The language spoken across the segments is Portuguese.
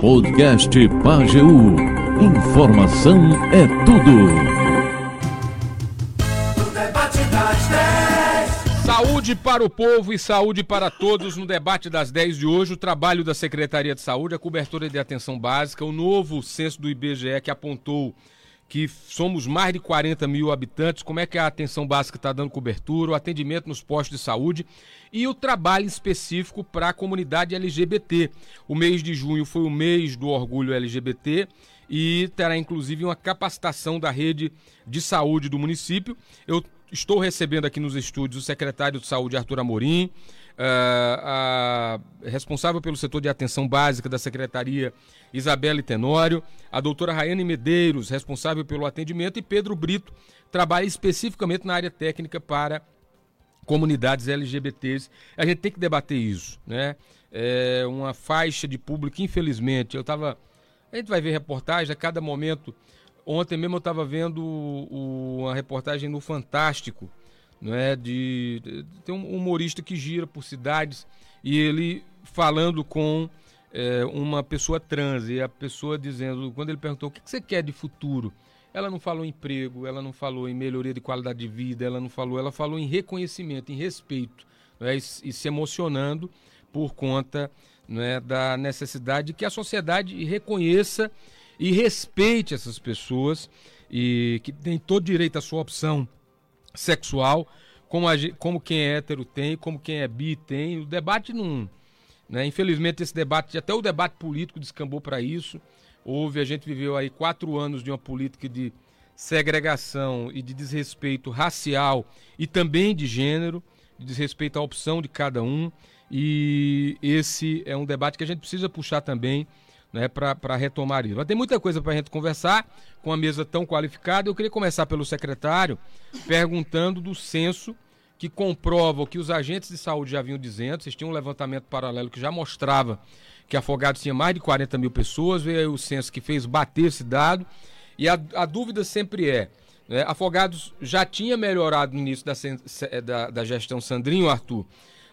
Podcast Pageu. Informação é tudo. Saúde para o povo e saúde para todos no debate das 10 de hoje. O trabalho da Secretaria de Saúde, a cobertura de atenção básica, o novo censo do IBGE que apontou que somos mais de 40 mil habitantes, como é que a atenção básica está dando cobertura, o atendimento nos postos de saúde e o trabalho específico para a comunidade LGBT. O mês de junho foi o mês do orgulho LGBT e terá inclusive uma capacitação da rede de saúde do município. Eu estou recebendo aqui nos estúdios o secretário de saúde, Arthur Amorim, a responsável pelo setor de atenção básica da Secretaria, Isabelle Tenório, a doutora Rayane Medeiros, responsável pelo atendimento, e Pedro Brito, trabalha especificamente na área técnica para comunidades LGBTs. A gente tem que debater isso, né? É uma faixa de público, infelizmente, eu estava... A gente vai ver reportagem a cada momento. Ontem mesmo eu estava vendo uma reportagem no Fantástico, não é de, de tem um humorista que gira por cidades e ele falando com é, uma pessoa trans e a pessoa dizendo quando ele perguntou o que você quer de futuro ela não falou em emprego ela não falou em melhoria de qualidade de vida ela não falou ela falou em reconhecimento em respeito é? e, e, se emocionando por conta é, da necessidade que a sociedade reconheça e respeite essas pessoas e que tem todo direito à sua opção sexual, como, a, como quem é hétero tem, como quem é bi tem. O debate não. Né? Infelizmente, esse debate, até o debate político descambou para isso. Houve, a gente viveu aí quatro anos de uma política de segregação e de desrespeito racial e também de gênero, de desrespeito à opção de cada um. E esse é um debate que a gente precisa puxar também né, para retomar isso. Mas tem muita coisa para a gente conversar com uma mesa tão qualificada. Eu queria começar pelo secretário perguntando do censo que comprova o que os agentes de saúde já vinham dizendo. Vocês tinham um levantamento paralelo que já mostrava que Afogados tinha mais de 40 mil pessoas. Veio o censo que fez bater esse dado. E a, a dúvida sempre é: né, Afogados já tinha melhorado no início da, da, da gestão Sandrinho, Arthur,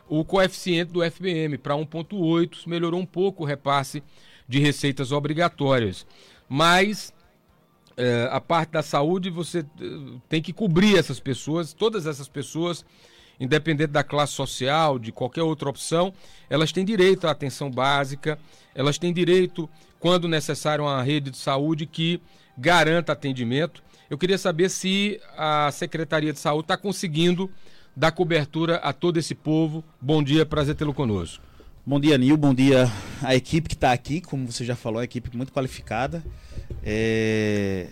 o coeficiente do FBM para 1,8, melhorou um pouco o repasse de receitas obrigatórias. Mas é, a parte da saúde você eh, tem que cobrir essas pessoas, todas essas pessoas, independente da classe social, de qualquer outra opção, elas têm direito à atenção básica, elas têm direito, quando necessário, a uma rede de saúde que garanta atendimento. Eu queria saber se a Secretaria de Saúde está conseguindo dar cobertura a todo esse povo. Bom dia, prazer tê-lo conosco. Bom dia, Nil. Bom dia a equipe que está aqui. Como você já falou, é uma equipe muito qualificada. É...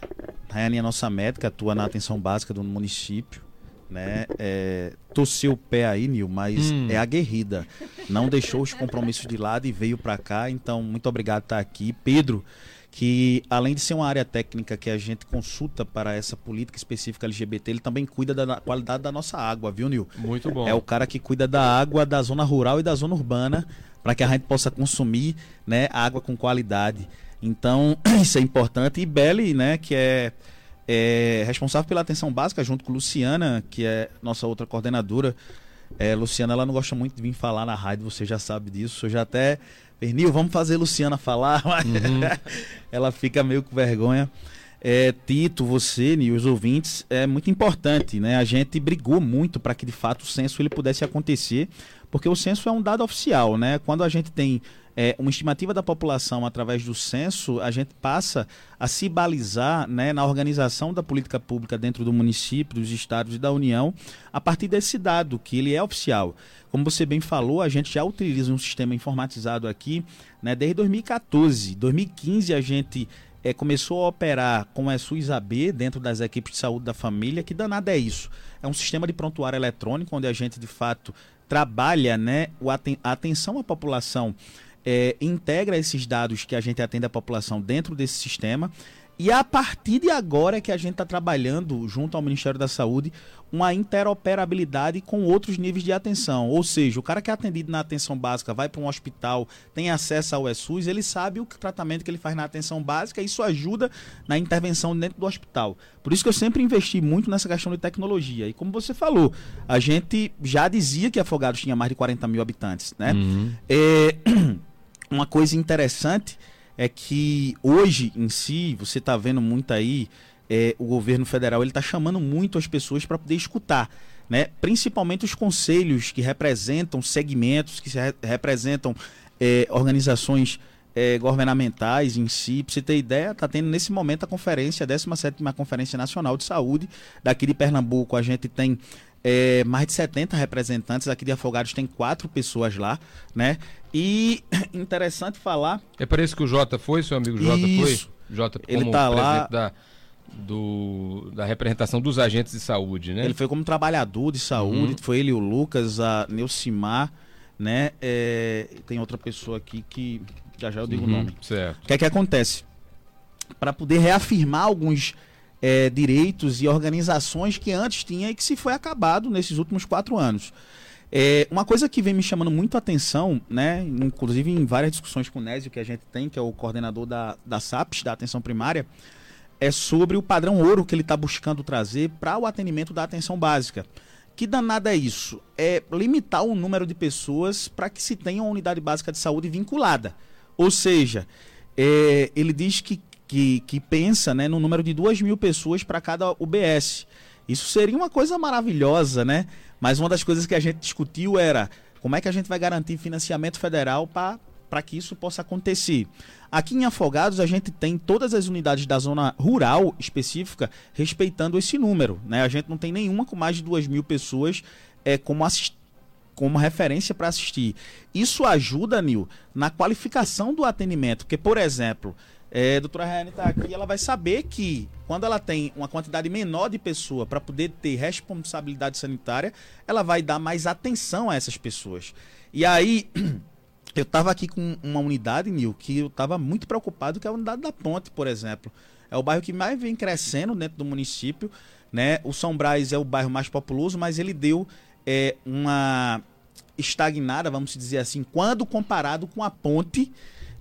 Rayane é nossa médica, atua na atenção básica do município. Né? É... Torceu o pé aí, Nil, mas hum. é aguerrida. Não deixou os compromissos de lado e veio para cá. Então, muito obrigado por estar aqui. Pedro, que além de ser uma área técnica que a gente consulta para essa política específica LGBT, ele também cuida da qualidade da nossa água, viu, Nil? Muito bom. É o cara que cuida da água da zona rural e da zona urbana para que a gente possa consumir, né, água com qualidade. Então, isso é importante. E Beli, né, que é, é responsável pela atenção básica, junto com Luciana, que é nossa outra coordenadora. É, Luciana, ela não gosta muito de vir falar na rádio, você já sabe disso. Eu já até Pernil, vamos fazer Luciana falar, mas uhum. ela fica meio com vergonha. É, Tito, você e os ouvintes, é muito importante, né? A gente brigou muito para que de fato o censo ele pudesse acontecer, porque o censo é um dado oficial, né? Quando a gente tem é, uma estimativa da população através do censo, a gente passa a se balizar né, na organização da política pública dentro do município, dos estados e da União, a partir desse dado, que ele é oficial. Como você bem falou, a gente já utiliza um sistema informatizado aqui né, desde 2014. 2015 a gente é, começou a operar com a SUS-AB dentro das equipes de saúde da família. Que danada é isso? É um sistema de prontuário eletrônico onde a gente de fato trabalha né, a atenção à população, é, integra esses dados que a gente atende à população dentro desse sistema e a partir de agora é que a gente está trabalhando, junto ao Ministério da Saúde, uma interoperabilidade com outros níveis de atenção. Ou seja, o cara que é atendido na atenção básica vai para um hospital, tem acesso ao ESUS, ele sabe o tratamento que ele faz na atenção básica e isso ajuda na intervenção dentro do hospital. Por isso que eu sempre investi muito nessa questão de tecnologia. E como você falou, a gente já dizia que Afogados tinha mais de 40 mil habitantes, né? Uhum. É uma coisa interessante é que hoje em si, você está vendo muito aí, é, o governo federal ele está chamando muito as pessoas para poder escutar. Né? Principalmente os conselhos que representam segmentos, que re representam é, organizações é, governamentais em si. Para você ter ideia, está tendo nesse momento a conferência, a 17 Conferência Nacional de Saúde daqui de Pernambuco. A gente tem é, mais de 70 representantes. Aqui de Afogados tem quatro pessoas lá, né? E interessante falar. É para isso que o Jota foi, seu amigo Jota isso. foi? Jota, como Ele tá lá. Da, do, da representação dos agentes de saúde, né? Ele foi como trabalhador de saúde, uhum. foi ele o Lucas, a Neucimar, né? É, tem outra pessoa aqui que já já eu digo uhum, o nome. Certo. O que é que acontece? Para poder reafirmar alguns é, direitos e organizações que antes tinha e que se foi acabado nesses últimos quatro anos. É, uma coisa que vem me chamando muito a atenção, né, inclusive em várias discussões com o Nésio que a gente tem, que é o coordenador da, da SAPS, da atenção primária, é sobre o padrão ouro que ele está buscando trazer para o atendimento da atenção básica. Que danada é isso? É limitar o número de pessoas para que se tenha uma unidade básica de saúde vinculada. Ou seja, é, ele diz que que, que pensa né, no número de duas mil pessoas para cada UBS. Isso seria uma coisa maravilhosa, né? Mas uma das coisas que a gente discutiu era como é que a gente vai garantir financiamento federal para que isso possa acontecer. Aqui em Afogados, a gente tem todas as unidades da zona rural específica respeitando esse número. Né? A gente não tem nenhuma com mais de duas mil pessoas é, como assistente como referência para assistir. Isso ajuda, Nil, na qualificação do atendimento. Porque, por exemplo, é, a doutora Rayane está aqui, ela vai saber que quando ela tem uma quantidade menor de pessoa para poder ter responsabilidade sanitária, ela vai dar mais atenção a essas pessoas. E aí, eu estava aqui com uma unidade, Nil, que eu estava muito preocupado, que é a unidade da Ponte, por exemplo. É o bairro que mais vem crescendo dentro do município. Né? O São Brás é o bairro mais populoso, mas ele deu é, uma estagnada, vamos dizer assim, quando comparado com a Ponte,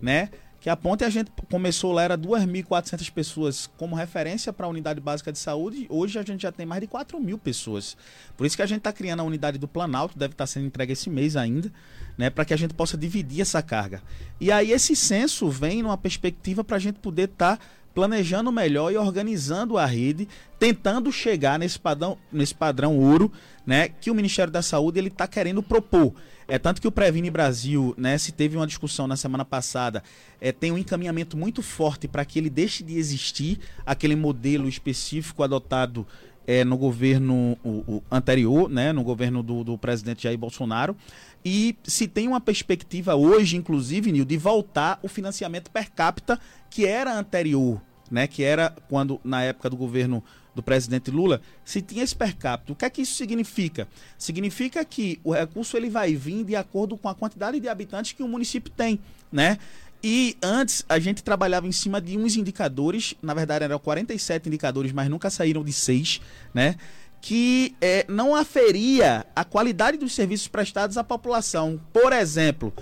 né? Que a ponte a gente começou lá, era 2.400 pessoas como referência para a unidade básica de saúde, hoje a gente já tem mais de 4 mil pessoas. Por isso que a gente está criando a unidade do Planalto, deve estar tá sendo entregue esse mês ainda, né, para que a gente possa dividir essa carga. E aí esse censo vem numa perspectiva para a gente poder estar tá planejando melhor e organizando a rede, tentando chegar nesse padrão, nesse padrão ouro, né, que o Ministério da Saúde ele está querendo propor. É tanto que o Previne Brasil, né, se teve uma discussão na semana passada, é, tem um encaminhamento muito forte para que ele deixe de existir aquele modelo específico adotado é, no governo o, o anterior, né, no governo do, do, presidente Jair Bolsonaro, e se tem uma perspectiva hoje, inclusive, Nil, de voltar o financiamento per capita que era anterior, né, que era quando na época do governo do presidente Lula, se tinha esse per capita. O que é que isso significa? Significa que o recurso ele vai vir de acordo com a quantidade de habitantes que o município tem, né? E antes a gente trabalhava em cima de uns indicadores, na verdade eram 47 indicadores, mas nunca saíram de seis, né? Que é, não aferia a qualidade dos serviços prestados à população. Por exemplo,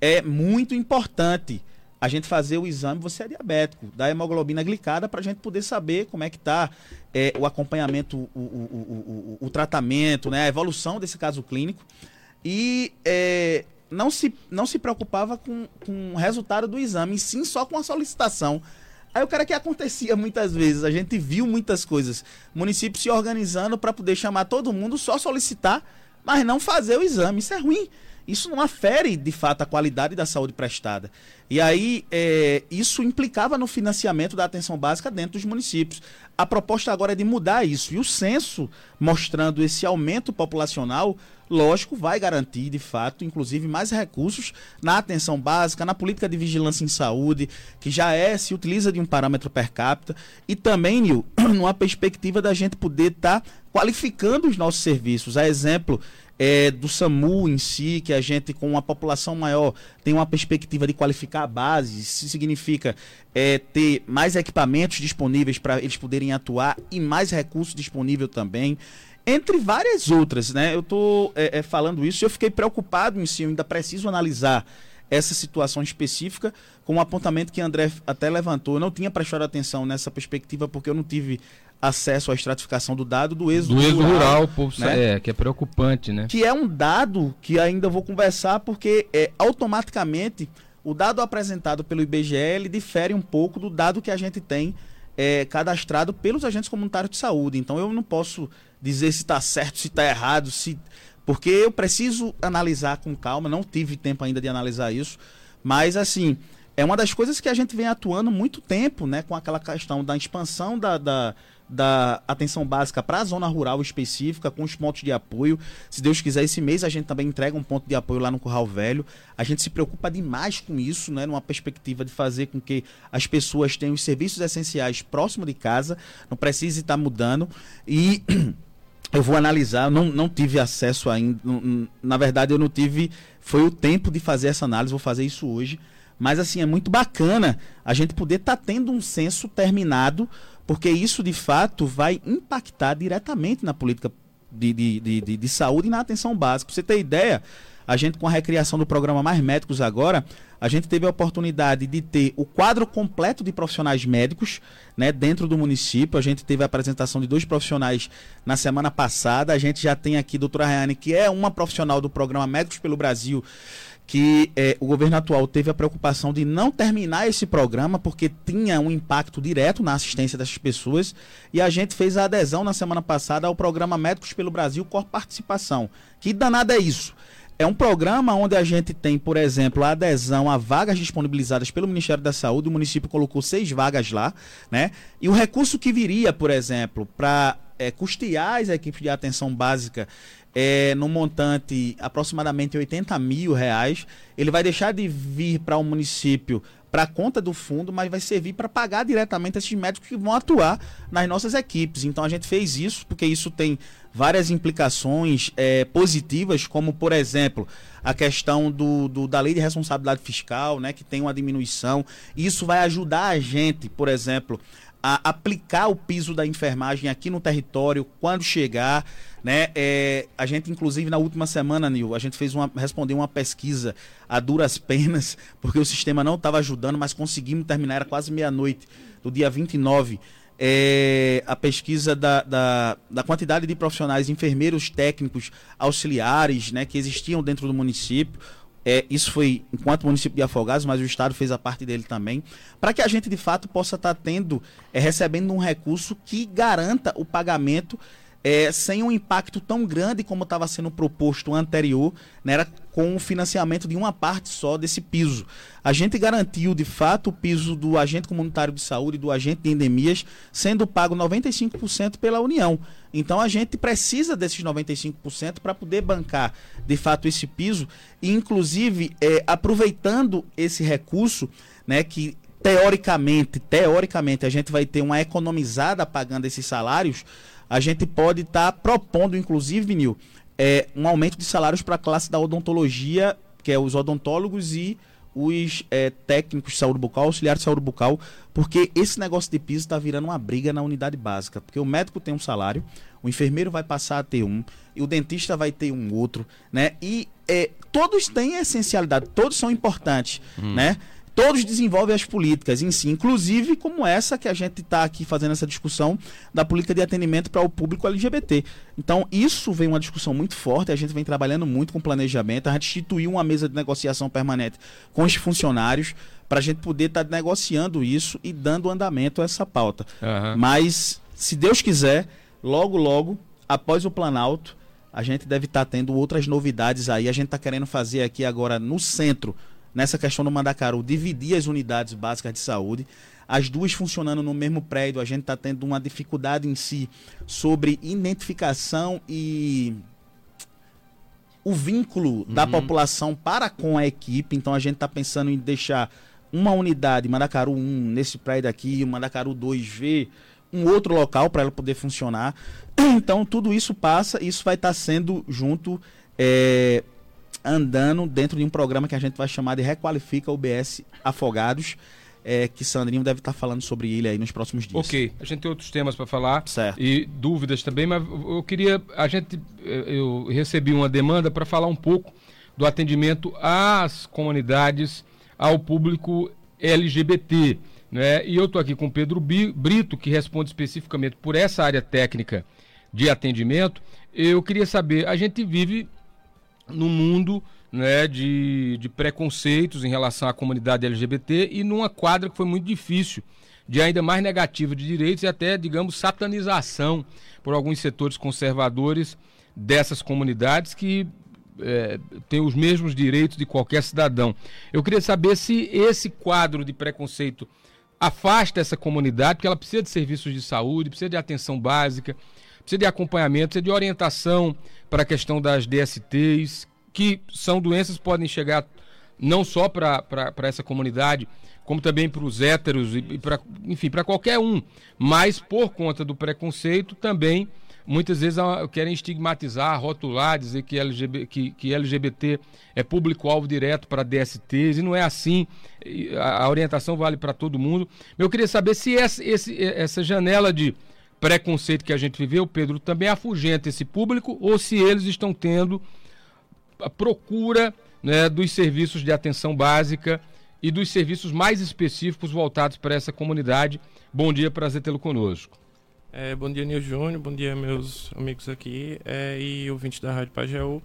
é muito importante a gente fazer o exame, você é diabético, da hemoglobina glicada, para a gente poder saber como é que está é, o acompanhamento, o, o, o, o, tratamento, né, a evolução desse caso clínico. E é, não se, não se preocupava com, com o resultado do exame, sim só com a solicitação. Aí o cara que acontecia muitas vezes, a gente viu muitas coisas, municípios se organizando para poder chamar todo mundo, só solicitar, mas não fazer o exame. Isso é ruim. Isso não afere, de fato, a qualidade da saúde prestada. E aí, é, isso implicava no financiamento da atenção básica dentro dos municípios. A proposta agora é de mudar isso. E o censo, mostrando esse aumento populacional, lógico, vai garantir, de fato, inclusive mais recursos na atenção básica, na política de vigilância em saúde, que já é, se utiliza de um parâmetro per capita, e também, Nil, numa perspectiva da gente poder estar tá qualificando os nossos serviços. A exemplo é, do SAMU em si, que a gente, com uma população maior, tem uma perspectiva de qualificar a base. Isso significa é, ter mais equipamentos disponíveis para eles poderem atuar e mais recursos disponíveis também entre várias outras, né? Eu estou é, é, falando isso e eu fiquei preocupado em si, eu ainda preciso analisar essa situação específica, com um apontamento que André até levantou. Eu não tinha prestado atenção nessa perspectiva porque eu não tive acesso à estratificação do dado do êxodo, do êxodo rural, rural né? é, que é preocupante, né? Que é um dado que ainda vou conversar porque é, automaticamente o dado apresentado pelo IBGE difere um pouco do dado que a gente tem é, cadastrado pelos agentes comunitários de saúde. Então eu não posso dizer se está certo, se está errado, se porque eu preciso analisar com calma. Não tive tempo ainda de analisar isso, mas assim é uma das coisas que a gente vem atuando muito tempo, né, com aquela questão da expansão da, da da atenção básica para a zona rural específica, com os pontos de apoio. Se Deus quiser, esse mês a gente também entrega um ponto de apoio lá no Curral Velho. A gente se preocupa demais com isso, né? Numa perspectiva de fazer com que as pessoas tenham os serviços essenciais próximo de casa, não precise estar mudando. E. Eu vou analisar, não, não tive acesso ainda. Na verdade, eu não tive. Foi o tempo de fazer essa análise, vou fazer isso hoje. Mas assim, é muito bacana a gente poder estar tá tendo um censo terminado porque isso de fato vai impactar diretamente na política de, de, de, de saúde e na atenção básica. Pra você ter ideia, a gente com a recriação do programa Mais Médicos agora, a gente teve a oportunidade de ter o quadro completo de profissionais médicos né, dentro do município. A gente teve a apresentação de dois profissionais na semana passada. A gente já tem aqui a doutora Rayane, que é uma profissional do programa Médicos pelo Brasil, que é, o governo atual teve a preocupação de não terminar esse programa porque tinha um impacto direto na assistência dessas pessoas e a gente fez a adesão na semana passada ao programa Médicos pelo Brasil com Participação. Que danada é isso? É um programa onde a gente tem, por exemplo, a adesão a vagas disponibilizadas pelo Ministério da Saúde. O município colocou seis vagas lá, né? E o recurso que viria, por exemplo, para é, custear as equipes de atenção básica é, no montante aproximadamente 80 mil reais. Ele vai deixar de vir para o um município para conta do fundo, mas vai servir para pagar diretamente esses médicos que vão atuar nas nossas equipes. Então a gente fez isso porque isso tem várias implicações é, positivas, como por exemplo a questão do, do, da lei de responsabilidade fiscal, né, que tem uma diminuição. Isso vai ajudar a gente, por exemplo, a aplicar o piso da enfermagem aqui no território quando chegar. Né? É, a gente, inclusive, na última semana, Nil, a gente fez uma, respondeu uma pesquisa a duras penas, porque o sistema não estava ajudando, mas conseguimos terminar, era quase meia-noite, do dia 29. É, a pesquisa da, da, da, quantidade de profissionais, enfermeiros técnicos, auxiliares, né, que existiam dentro do município. É, isso foi enquanto município de Afogados, mas o Estado fez a parte dele também, para que a gente de fato possa estar tá tendo, é, recebendo um recurso que garanta o pagamento é, sem um impacto tão grande como estava sendo proposto anterior, né, era com o financiamento de uma parte só desse piso. A gente garantiu, de fato, o piso do agente comunitário de saúde e do agente de endemias, sendo pago 95% pela União. Então a gente precisa desses 95% para poder bancar, de fato, esse piso e, inclusive, é, aproveitando esse recurso, né, que teoricamente, teoricamente, a gente vai ter uma economizada pagando esses salários a gente pode estar tá propondo, inclusive, Nil, é, um aumento de salários para a classe da odontologia, que é os odontólogos e os é, técnicos de saúde bucal, auxiliares de saúde bucal, porque esse negócio de piso está virando uma briga na unidade básica. Porque o médico tem um salário, o enfermeiro vai passar a ter um, e o dentista vai ter um outro, né? E é, todos têm essencialidade, todos são importantes, hum. né? Todos desenvolvem as políticas em si, inclusive como essa que a gente está aqui fazendo essa discussão da política de atendimento para o público LGBT. Então, isso vem uma discussão muito forte, a gente vem trabalhando muito com planejamento, a gente instituiu uma mesa de negociação permanente com os funcionários para a gente poder estar tá negociando isso e dando andamento a essa pauta. Uhum. Mas, se Deus quiser, logo, logo, após o Planalto, a gente deve estar tá tendo outras novidades aí. A gente está querendo fazer aqui agora no centro nessa questão do Mandacaru, dividir as unidades básicas de saúde, as duas funcionando no mesmo prédio, a gente está tendo uma dificuldade em si sobre identificação e o vínculo uhum. da população para com a equipe. Então a gente está pensando em deixar uma unidade, Mandacaru 1, nesse prédio aqui, Mandacaru 2V, um outro local para ela poder funcionar. Então tudo isso passa, isso vai estar tá sendo junto é, andando dentro de um programa que a gente vai chamar de Requalifica UBS Afogados. É, que Sandrinho deve estar falando sobre ele aí nos próximos dias. Ok, a gente tem outros temas para falar certo. e dúvidas também, mas eu queria, a gente, eu recebi uma demanda para falar um pouco do atendimento às comunidades, ao público LGBT, né? E eu estou aqui com o Pedro Brito, que responde especificamente por essa área técnica de atendimento. Eu queria saber, a gente vive num mundo né, de, de preconceitos em relação à comunidade LGBT e numa quadra que foi muito difícil, de ainda mais negativa de direitos e até, digamos, satanização por alguns setores conservadores dessas comunidades que é, têm os mesmos direitos de qualquer cidadão. Eu queria saber se esse quadro de preconceito afasta essa comunidade, porque ela precisa de serviços de saúde, precisa de atenção básica, precisa de acompanhamento, precisa de orientação para a questão das DSTs, que são doenças que podem chegar não só para essa comunidade, como também para os héteros e, para, enfim, para qualquer um. Mas por conta do preconceito também muitas vezes querem estigmatizar, rotular, dizer que LGBT, que, que LGBT é público-alvo direto para DSTs, e não é assim. A, orientação vale para todo mundo. Eu queria saber se essa, essa janela de preconceito que a gente viveu, Pedro, também afugenta esse público ou se eles estão tendo a procura né, dos serviços de atenção básica e dos serviços mais específicos voltados para essa comunidade. Bom dia, prazer tê-lo conosco. É, bom dia, Nil Júnior. Bom dia, meus amigos aqui é, e ouvintes da Rádio Pajeú.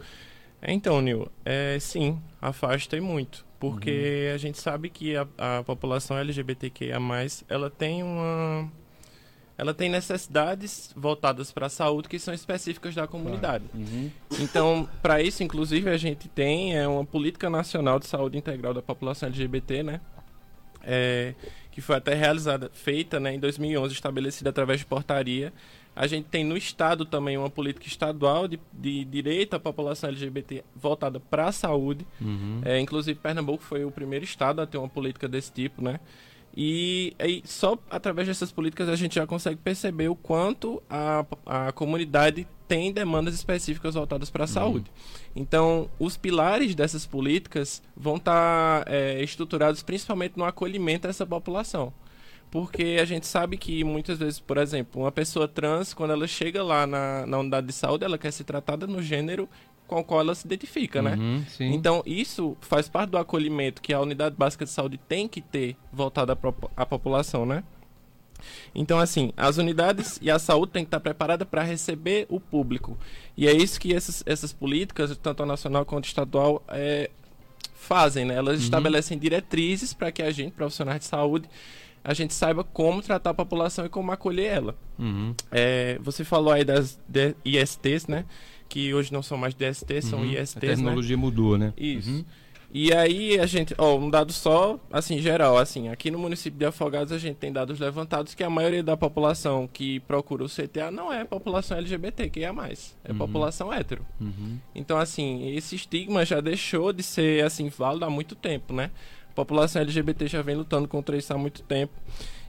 É, então, Nil, é, sim, afasta e muito. Porque uhum. a gente sabe que a, a população LGBTQIA+, ela tem uma... Ela tem necessidades voltadas para a saúde que são específicas da comunidade. Uhum. Então, para isso, inclusive, a gente tem é, uma política nacional de saúde integral da população LGBT, né? É, que foi até realizada, feita né, em 2011, estabelecida através de portaria. A gente tem no Estado também uma política estadual de, de direito à população LGBT voltada para a saúde. Uhum. É, inclusive, Pernambuco foi o primeiro estado a ter uma política desse tipo, né? E, e, só através dessas políticas a gente já consegue perceber o quanto a, a comunidade tem demandas específicas voltadas para a uhum. saúde. Então, os pilares dessas políticas vão estar tá, é, estruturados principalmente no acolhimento dessa população. Porque a gente sabe que muitas vezes, por exemplo, uma pessoa trans, quando ela chega lá na, na unidade de saúde, ela quer ser tratada no gênero com o qual ela se identifica, né? uhum. Então, isso faz parte do acolhimento que a unidade básica de saúde tem que ter voltada à população, né? Então, assim, as unidades e a saúde têm que estar preparadas para receber o público. E é isso que essas, essas políticas, tanto a nacional quanto a estadual, é, fazem, né? Elas uhum. estabelecem diretrizes para que a gente, profissionais de saúde, a gente saiba como tratar a população e como acolher ela. Uhum. É, você falou aí das ISTs, né? Que hoje não são mais DST, são uhum. ISTs. A né? tecnologia né? mudou, né? Isso. Uhum. E aí a gente, ó, um dado só, assim, geral, assim, aqui no município de Afogados a gente tem dados levantados que a maioria da população que procura o CTA não é população LGBT, que é mais, é uhum. população hétero. Uhum. Então, assim, esse estigma já deixou de ser, assim, válido há muito tempo, né? A população LGBT já vem lutando contra isso há muito tempo.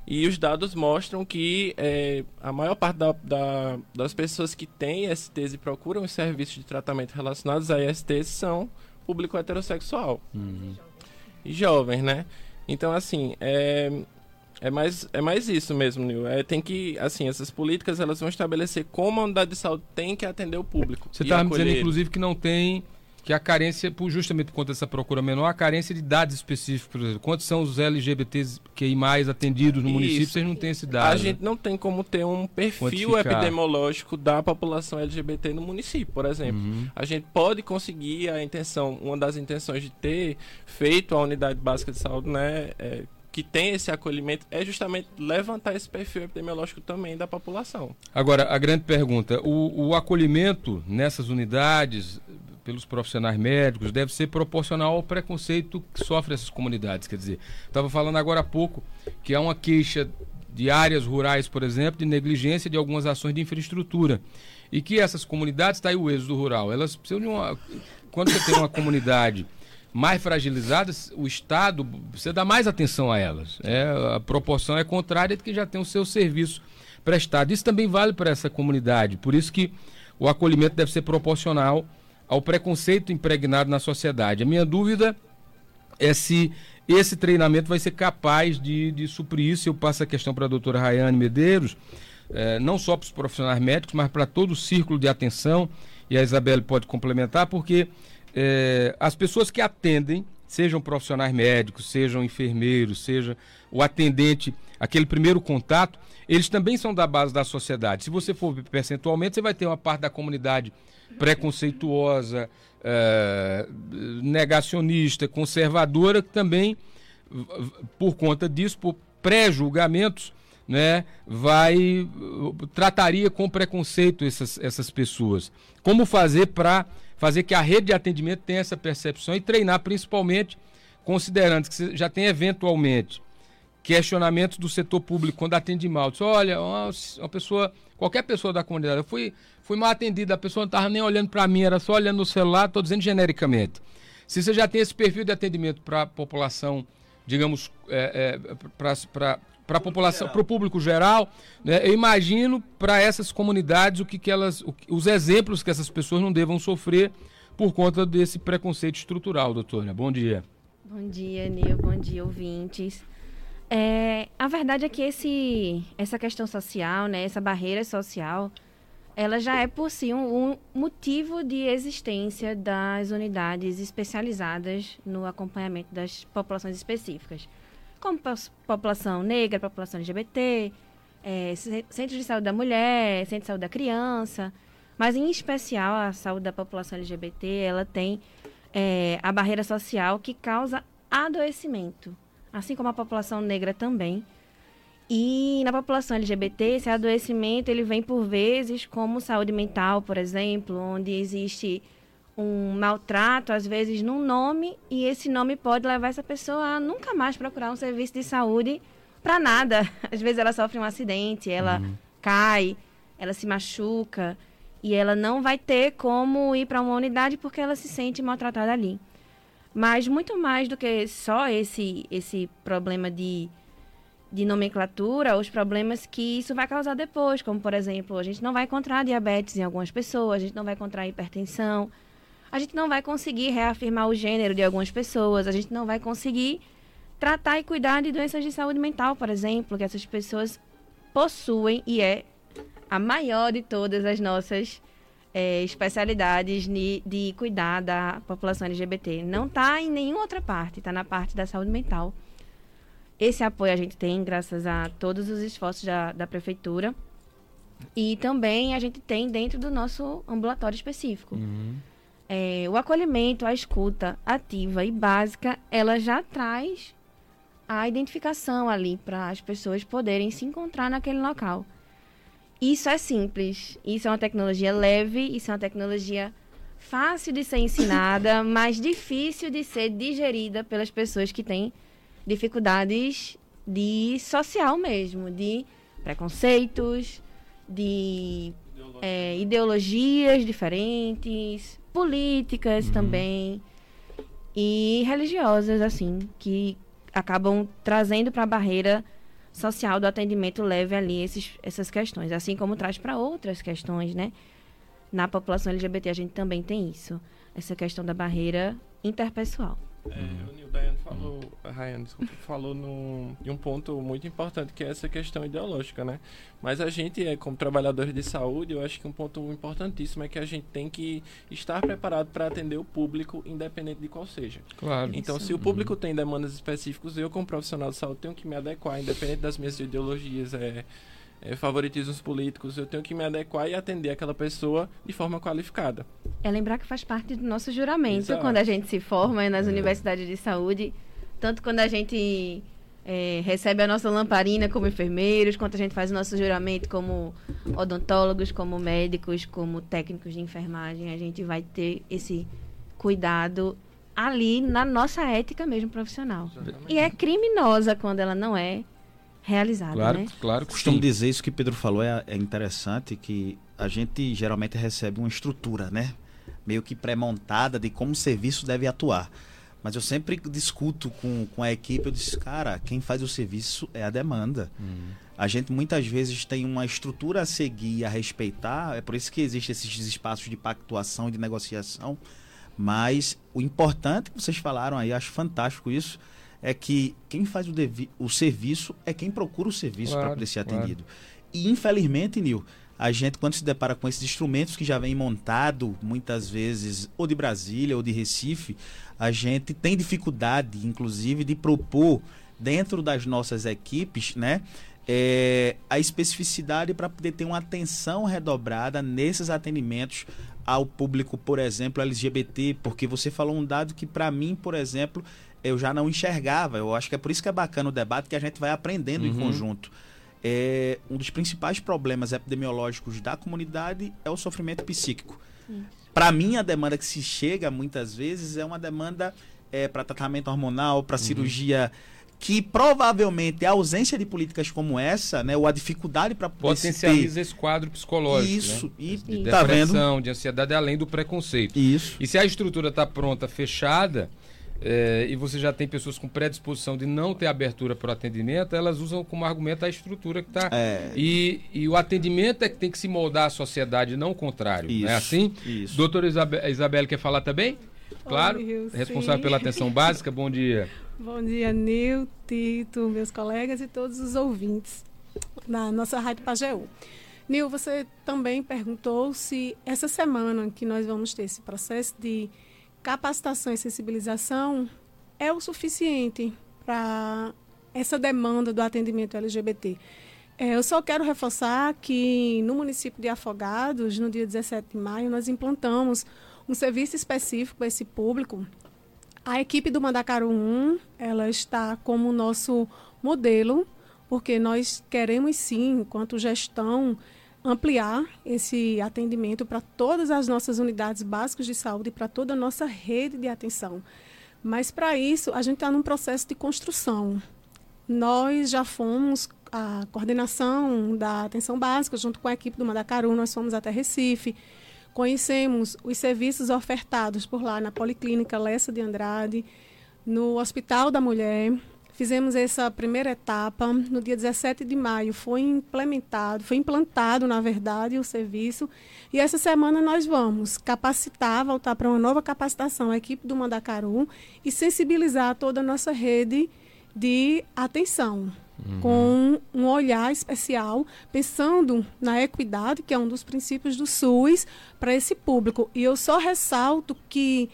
E os dados mostram que é, a maior parte da, da, das pessoas que têm STs e procuram os serviços de tratamento relacionados a STs são público heterossexual. Uhum. E jovens, né? Então, assim, é, é, mais, é mais isso mesmo, Nil. É, tem que, assim, essas políticas elas vão estabelecer como a unidade de saúde tem que atender o público. Você estava dizendo, inclusive, que não tem que a carência, por justamente por conta dessa procura menor, a carência de dados específicos, por exemplo, quantos são os LGBTs que mais atendidos no Isso. município, vocês não têm esse dado. A gente não tem como ter um perfil epidemiológico da população LGBT no município, por exemplo. Uhum. A gente pode conseguir a intenção, uma das intenções de ter feito a unidade básica de saúde, né, é, que tem esse acolhimento é justamente levantar esse perfil epidemiológico também da população. Agora, a grande pergunta: o, o acolhimento nessas unidades pelos profissionais médicos deve ser proporcional ao preconceito que sofrem essas comunidades. Quer dizer, estava falando agora há pouco que há uma queixa de áreas rurais, por exemplo, de negligência de algumas ações de infraestrutura. E que essas comunidades, está aí o êxodo rural, elas precisam de uma. Quando você tem uma comunidade mais fragilizadas, o Estado precisa dar mais atenção a elas. É, a proporção é contrária de que já tem o seu serviço prestado. Isso também vale para essa comunidade. Por isso que o acolhimento deve ser proporcional ao preconceito impregnado na sociedade. A minha dúvida é se esse treinamento vai ser capaz de, de suprir isso. Eu passo a questão para a doutora Rayane Medeiros, eh, não só para os profissionais médicos, mas para todo o círculo de atenção, e a Isabelle pode complementar, porque eh, as pessoas que atendem sejam profissionais médicos, sejam enfermeiros, seja o atendente, aquele primeiro contato, eles também são da base da sociedade. Se você for percentualmente, você vai ter uma parte da comunidade preconceituosa, é, negacionista, conservadora, que também, por conta disso, por pré-julgamentos, né, vai trataria com preconceito essas, essas pessoas. Como fazer para fazer que a rede de atendimento tenha essa percepção e treinar principalmente considerando que você já tem eventualmente questionamentos do setor público quando atende mal. Diz, olha, uma, uma, pessoa, qualquer pessoa da comunidade, eu fui, fui mal atendida, a pessoa não estava nem olhando para mim, era só olhando no celular, estou dizendo genericamente. Se você já tem esse perfil de atendimento para a população, digamos, é, é, para para a população, para o público geral, né, eu imagino para essas comunidades o que, que elas, o, os exemplos que essas pessoas não devam sofrer por conta desse preconceito estrutural, doutora. Bom dia. Bom dia, Nil. Bom dia, ouvintes. É, a verdade é que esse, essa questão social, né, essa barreira social, ela já é por si um, um motivo de existência das unidades especializadas no acompanhamento das populações específicas como população negra, população LGBT, é, centro de saúde da mulher, centro de saúde da criança, mas em especial a saúde da população LGBT, ela tem é, a barreira social que causa adoecimento, assim como a população negra também. E na população LGBT, esse adoecimento ele vem por vezes como saúde mental, por exemplo, onde existe um maltrato, às vezes, num nome, e esse nome pode levar essa pessoa a nunca mais procurar um serviço de saúde para nada. Às vezes ela sofre um acidente, ela uhum. cai, ela se machuca, e ela não vai ter como ir para uma unidade porque ela se sente maltratada ali. Mas muito mais do que só esse, esse problema de, de nomenclatura, os problemas que isso vai causar depois, como por exemplo, a gente não vai encontrar diabetes em algumas pessoas, a gente não vai encontrar hipertensão, a gente não vai conseguir reafirmar o gênero de algumas pessoas, a gente não vai conseguir tratar e cuidar de doenças de saúde mental, por exemplo, que essas pessoas possuem e é a maior de todas as nossas é, especialidades de, de cuidar da população LGBT. Não está em nenhuma outra parte, está na parte da saúde mental. Esse apoio a gente tem graças a todos os esforços da, da prefeitura. E também a gente tem dentro do nosso ambulatório específico. Uhum é, o acolhimento, a escuta ativa e básica, ela já traz a identificação ali para as pessoas poderem se encontrar naquele local. Isso é simples, isso é uma tecnologia leve, isso é uma tecnologia fácil de ser ensinada, mas difícil de ser digerida pelas pessoas que têm dificuldades de social mesmo, de preconceitos, de é, ideologias diferentes, políticas uhum. também e religiosas, assim, que acabam trazendo para a barreira social do atendimento leve ali esses, essas questões, assim como traz para outras questões, né? Na população LGBT a gente também tem isso, essa questão da barreira interpessoal. É, o Neil falou, Ryan, desculpa, falou no, em um ponto muito importante que é essa questão ideológica, né? Mas a gente, é, como trabalhadores de saúde, eu acho que um ponto importantíssimo é que a gente tem que estar preparado para atender o público, independente de qual seja. Claro. Então, Isso. se o público tem demandas específicas, eu, como profissional de saúde, tenho que me adequar, independente das minhas ideologias, é, favoritismos políticos, eu tenho que me adequar e atender aquela pessoa de forma qualificada. É lembrar que faz parte do nosso juramento Exato. quando a gente se forma nas é. universidades de saúde, tanto quando a gente é, recebe a nossa lamparina como enfermeiros, quanto a gente faz o nosso juramento como odontólogos, como médicos, como técnicos de enfermagem, a gente vai ter esse cuidado ali na nossa ética mesmo profissional. Exatamente. E é criminosa quando ela não é realizada. Claro, né? claro. Costumo dizer isso que Pedro falou é, é interessante que a gente geralmente recebe uma estrutura, né? Meio que pré-montada de como o serviço deve atuar. Mas eu sempre discuto com, com a equipe, eu disse, cara, quem faz o serviço é a demanda. Uhum. A gente muitas vezes tem uma estrutura a seguir, a respeitar, é por isso que existem esses espaços de pactuação e de negociação. Mas o importante que vocês falaram aí, acho fantástico isso, é que quem faz o, devi o serviço é quem procura o serviço claro, para poder ser atendido. Claro. E infelizmente, Nil, a gente, quando se depara com esses instrumentos que já vem montado, muitas vezes, ou de Brasília ou de Recife, a gente tem dificuldade, inclusive, de propor dentro das nossas equipes, né? É, a especificidade para poder ter uma atenção redobrada nesses atendimentos ao público, por exemplo, LGBT, porque você falou um dado que para mim, por exemplo, eu já não enxergava. Eu acho que é por isso que é bacana o debate que a gente vai aprendendo uhum. em conjunto. É, um dos principais problemas epidemiológicos da comunidade é o sofrimento psíquico. Para mim, a demanda que se chega muitas vezes é uma demanda é, para tratamento hormonal, para uhum. cirurgia que provavelmente a ausência de políticas como essa, né, ou a dificuldade para potencializa esse quadro psicológico, né? isso, né? e de tá depressão, de ansiedade além do preconceito. Isso. E se a estrutura está pronta, fechada, é, e você já tem pessoas com predisposição de não ter abertura para o atendimento, elas usam como argumento a estrutura que está. É... E, e o atendimento é que tem que se moldar à sociedade, não o contrário. Isso. Não é assim? Isso. Doutora Isabel, Isabel quer falar também? Claro. Oi, responsável pela atenção básica, bom dia. Bom dia, Nil, Tito, meus colegas e todos os ouvintes na nossa Rádio Pajeú. Nil, você também perguntou se essa semana que nós vamos ter esse processo de capacitação e sensibilização é o suficiente para essa demanda do atendimento LGBT. É, eu só quero reforçar que no município de Afogados, no dia 17 de maio, nós implantamos um serviço específico para esse público, a equipe do Mandacaru 1, ela está como nosso modelo, porque nós queremos sim, enquanto gestão, ampliar esse atendimento para todas as nossas unidades básicas de saúde, para toda a nossa rede de atenção. Mas para isso, a gente está num processo de construção. Nós já fomos a coordenação da atenção básica, junto com a equipe do Mandacaru, nós fomos até Recife, Conhecemos os serviços ofertados por lá na Policlínica Lessa de Andrade, no Hospital da Mulher. Fizemos essa primeira etapa. No dia 17 de maio foi implementado, foi implantado, na verdade, o serviço. E essa semana nós vamos capacitar, voltar para uma nova capacitação a equipe do Mandacaru e sensibilizar toda a nossa rede de atenção uhum. com um olhar especial, pensando na equidade, que é um dos princípios do SUS, para esse público. E eu só ressalto que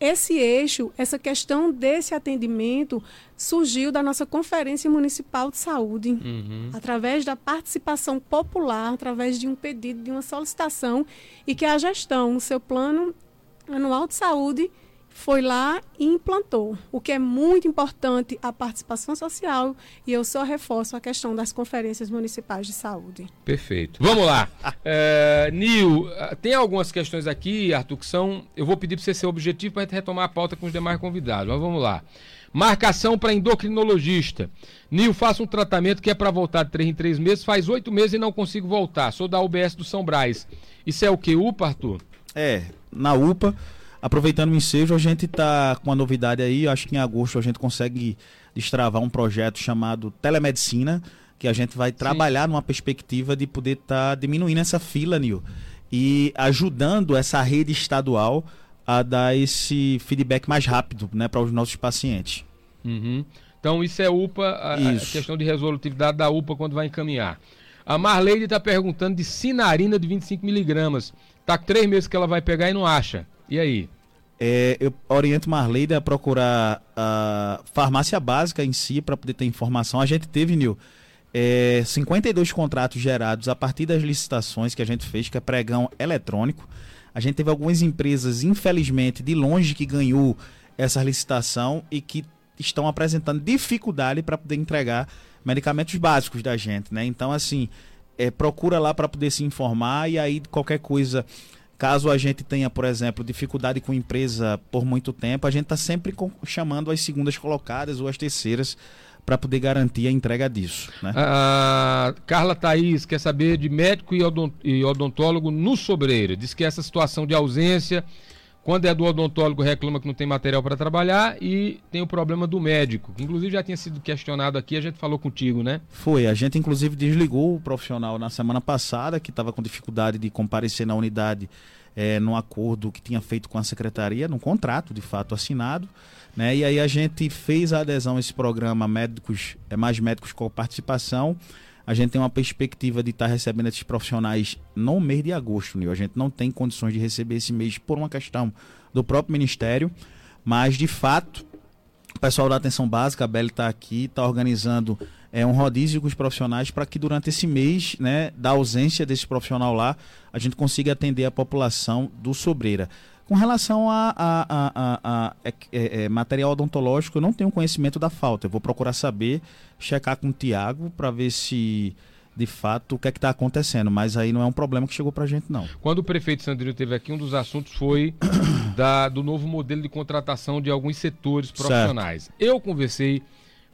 esse eixo, essa questão desse atendimento, surgiu da nossa Conferência Municipal de Saúde, uhum. através da participação popular, através de um pedido, de uma solicitação, e que a gestão, no seu plano anual de saúde, foi lá e implantou. O que é muito importante, a participação social, e eu só reforço a questão das conferências municipais de saúde. Perfeito. Vamos lá. é, Nil, tem algumas questões aqui, Arthur, que são. Eu vou pedir para você ser objetivo para a gente retomar a pauta com os demais convidados. Mas vamos lá. Marcação para endocrinologista. Nil, faça um tratamento que é para voltar de três em três meses. Faz oito meses e não consigo voltar. Sou da UBS do São Brás. Isso é o que, UPA, Arthur? É, na UPA. Aproveitando o ensejo, a gente está com uma novidade aí. Acho que em agosto a gente consegue destravar um projeto chamado Telemedicina, que a gente vai trabalhar Sim. numa perspectiva de poder estar tá diminuindo essa fila, Nil, e ajudando essa rede estadual a dar esse feedback mais rápido né, para os nossos pacientes. Uhum. Então, isso é UPA, a, a, questão de resolutividade da UPA quando vai encaminhar. A Marleide está perguntando de sinarina de 25 miligramas. Está com três meses que ela vai pegar e não acha. E aí? É, eu oriento Marleida a procurar a farmácia básica em si para poder ter informação. A gente teve, Nil, é, 52 contratos gerados a partir das licitações que a gente fez, que é pregão eletrônico. A gente teve algumas empresas, infelizmente, de longe que ganhou essa licitação e que estão apresentando dificuldade para poder entregar medicamentos básicos da gente, né? Então, assim, é, procura lá para poder se informar e aí qualquer coisa Caso a gente tenha, por exemplo, dificuldade com empresa por muito tempo, a gente está sempre chamando as segundas colocadas ou as terceiras para poder garantir a entrega disso. Né? Ah, Carla Thaís quer saber de médico e odontólogo no Sobreira. Diz que essa situação de ausência, quando é do odontólogo, reclama que não tem material para trabalhar e tem o problema do médico, inclusive já tinha sido questionado aqui, a gente falou contigo, né? Foi, a gente inclusive desligou o profissional na semana passada, que estava com dificuldade de comparecer na unidade é, no acordo que tinha feito com a secretaria, num contrato de fato assinado. Né? E aí a gente fez a adesão a esse programa Médicos, é Mais Médicos com Participação. A gente tem uma perspectiva de estar tá recebendo esses profissionais no mês de agosto, Nil. A gente não tem condições de receber esse mês por uma questão do próprio Ministério, mas de fato, o pessoal da atenção básica, a Beli está aqui, está organizando é, um rodízio com os profissionais para que durante esse mês, né, da ausência desse profissional lá, a gente consiga atender a população do Sobreira. Com relação a, a, a, a é, é, material odontológico, eu não tenho conhecimento da falta. Eu vou procurar saber, checar com o Tiago para ver se de fato o que é está acontecendo, mas aí não é um problema que chegou para a gente não. Quando o prefeito Sandrinho teve aqui, um dos assuntos foi da, do novo modelo de contratação de alguns setores profissionais. Certo. Eu conversei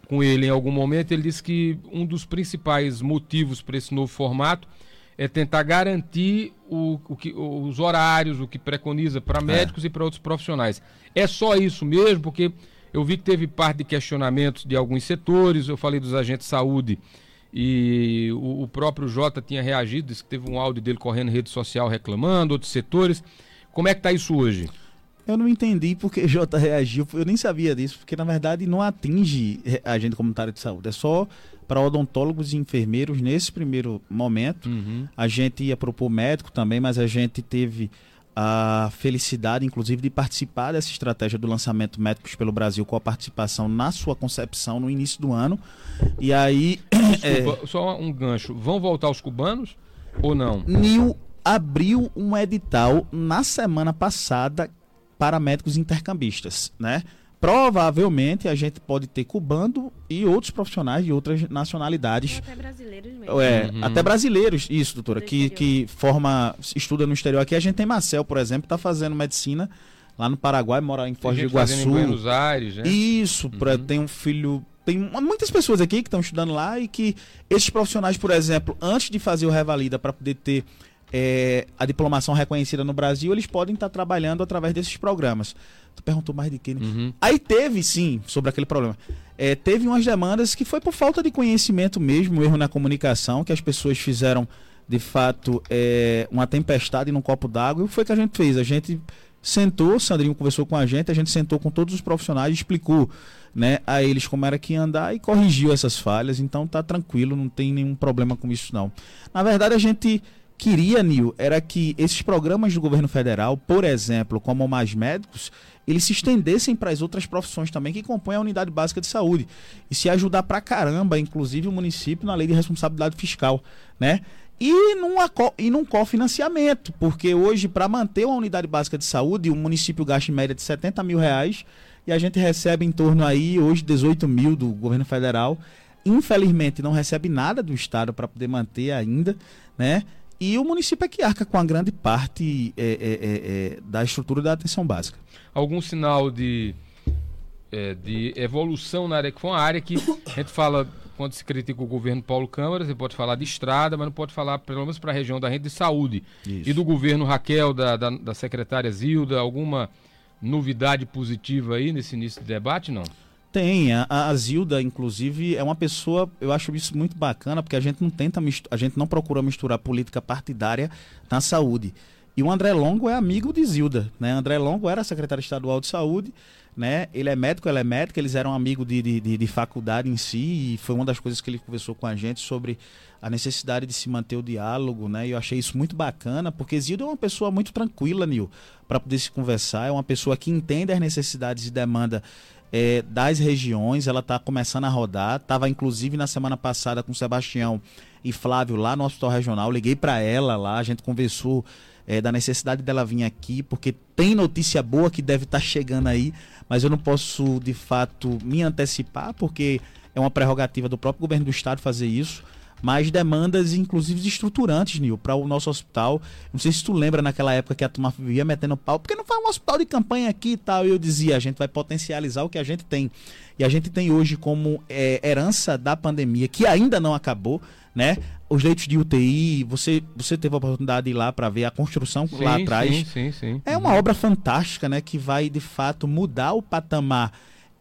com ele em algum momento, ele disse que um dos principais motivos para esse novo formato é tentar garantir o, o que, os horários, o que preconiza para é. médicos é. e para outros profissionais. É só isso mesmo, porque eu vi que teve parte de questionamentos de alguns setores, eu falei dos agentes de saúde e o, o próprio Jota tinha reagido, disse que teve um áudio dele correndo em rede social reclamando, outros setores. Como é que está isso hoje? Eu não entendi porque Jota reagiu, eu nem sabia disso, porque na verdade não atinge a agente comunitária de saúde, é só para odontólogos e enfermeiros nesse primeiro momento. Uhum. A gente ia propor médico também, mas a gente teve a felicidade, inclusive, de participar dessa estratégia do lançamento Médicos pelo Brasil com a participação na sua concepção no início do ano. E aí. Desculpa, é... só um gancho. Vão voltar os cubanos ou não? Nil abriu um edital na semana passada para médicos intercambistas, né? Provavelmente a gente pode ter cubano e outros profissionais de outras nacionalidades. até brasileiros mesmo. É, uhum. até brasileiros, isso, doutora, que, que forma, estuda no exterior aqui. A gente tem Marcel, por exemplo, que está fazendo medicina lá no Paraguai, mora em Foz do Iguaçu. Em Buenos Aires, né? Isso, uhum. pra, tem um filho. Tem muitas pessoas aqui que estão estudando lá e que esses profissionais, por exemplo, antes de fazer o Revalida para poder ter é, a diplomação reconhecida no Brasil, eles podem estar trabalhando através desses programas. Tu perguntou mais de quê, né? Uhum. Aí teve, sim, sobre aquele problema. É, teve umas demandas que foi por falta de conhecimento mesmo, erro na comunicação, que as pessoas fizeram, de fato, é, uma tempestade num copo d'água. E o que foi que a gente fez? A gente sentou, Sandrinho conversou com a gente, a gente sentou com todos os profissionais, explicou né, a eles como era que ia andar e corrigiu essas falhas. Então tá tranquilo, não tem nenhum problema com isso não. Na verdade, a gente queria, Nil, era que esses programas do governo federal, por exemplo, como Mais Médicos, eles se estendessem para as outras profissões também que compõem a unidade básica de saúde. E se ajudar para caramba, inclusive o município, na lei de responsabilidade fiscal, né? E num, e num cofinanciamento, porque hoje, para manter uma unidade básica de saúde, o município gasta em média de 70 mil reais e a gente recebe em torno aí, hoje, 18 mil do governo federal. Infelizmente, não recebe nada do Estado para poder manter ainda, né? E o município é que arca com a grande parte é, é, é, é da estrutura da atenção básica. Algum sinal de, é, de evolução na área, que foi uma área que a gente fala, quando se critica o governo Paulo Câmara, você pode falar de estrada, mas não pode falar, pelo menos para a região da rede de saúde. Isso. E do governo Raquel, da, da, da secretária Zilda, alguma novidade positiva aí nesse início de debate, não? Tem, a, a Zilda, inclusive, é uma pessoa, eu acho isso muito bacana, porque a gente não tenta, a gente não procura misturar política partidária na saúde. E o André Longo é amigo de Zilda, né? André Longo era secretário estadual de saúde, né? Ele é médico, ela é médica, eles eram amigos de, de, de, de faculdade em si, e foi uma das coisas que ele conversou com a gente sobre a necessidade de se manter o diálogo, né? E eu achei isso muito bacana, porque Zilda é uma pessoa muito tranquila, Nil, para poder se conversar, é uma pessoa que entende as necessidades e demanda é, das regiões, ela está começando a rodar. Estava inclusive na semana passada com Sebastião e Flávio lá no Hospital Regional. Liguei para ela lá, a gente conversou é, da necessidade dela vir aqui, porque tem notícia boa que deve estar tá chegando aí, mas eu não posso de fato me antecipar, porque é uma prerrogativa do próprio governo do estado fazer isso mas demandas, inclusive, estruturantes, Nil, para o nosso hospital. Não sei se tu lembra naquela época que a turma via metendo pau, porque não faz um hospital de campanha aqui e tal. E eu dizia, a gente vai potencializar o que a gente tem. E a gente tem hoje como é, herança da pandemia, que ainda não acabou, né? Os leitos de UTI, você, você teve a oportunidade de ir lá para ver a construção sim, lá atrás. Sim, sim, sim. É uma uhum. obra fantástica, né? Que vai, de fato, mudar o patamar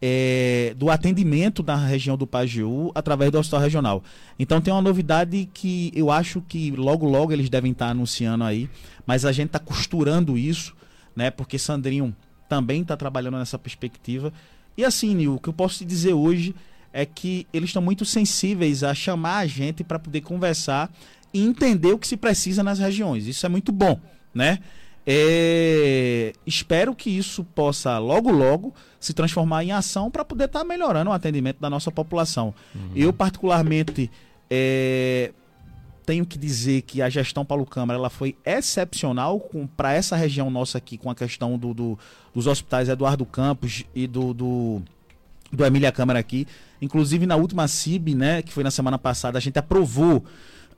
é, do atendimento da região do Pajeú através do hospital regional. Então tem uma novidade que eu acho que logo logo eles devem estar anunciando aí, mas a gente está costurando isso, né? Porque Sandrinho também está trabalhando nessa perspectiva. E assim, Nil, o que eu posso te dizer hoje é que eles estão muito sensíveis a chamar a gente para poder conversar e entender o que se precisa nas regiões. Isso é muito bom, né? É... Espero que isso possa logo logo se transformar em ação para poder estar tá melhorando o atendimento da nossa população. Uhum. Eu particularmente é... tenho que dizer que a gestão Paulo Câmara ela foi excepcional para essa região nossa aqui com a questão do, do dos hospitais Eduardo Campos e do, do do Emília Câmara aqui. Inclusive, na última CIB, né, que foi na semana passada, a gente aprovou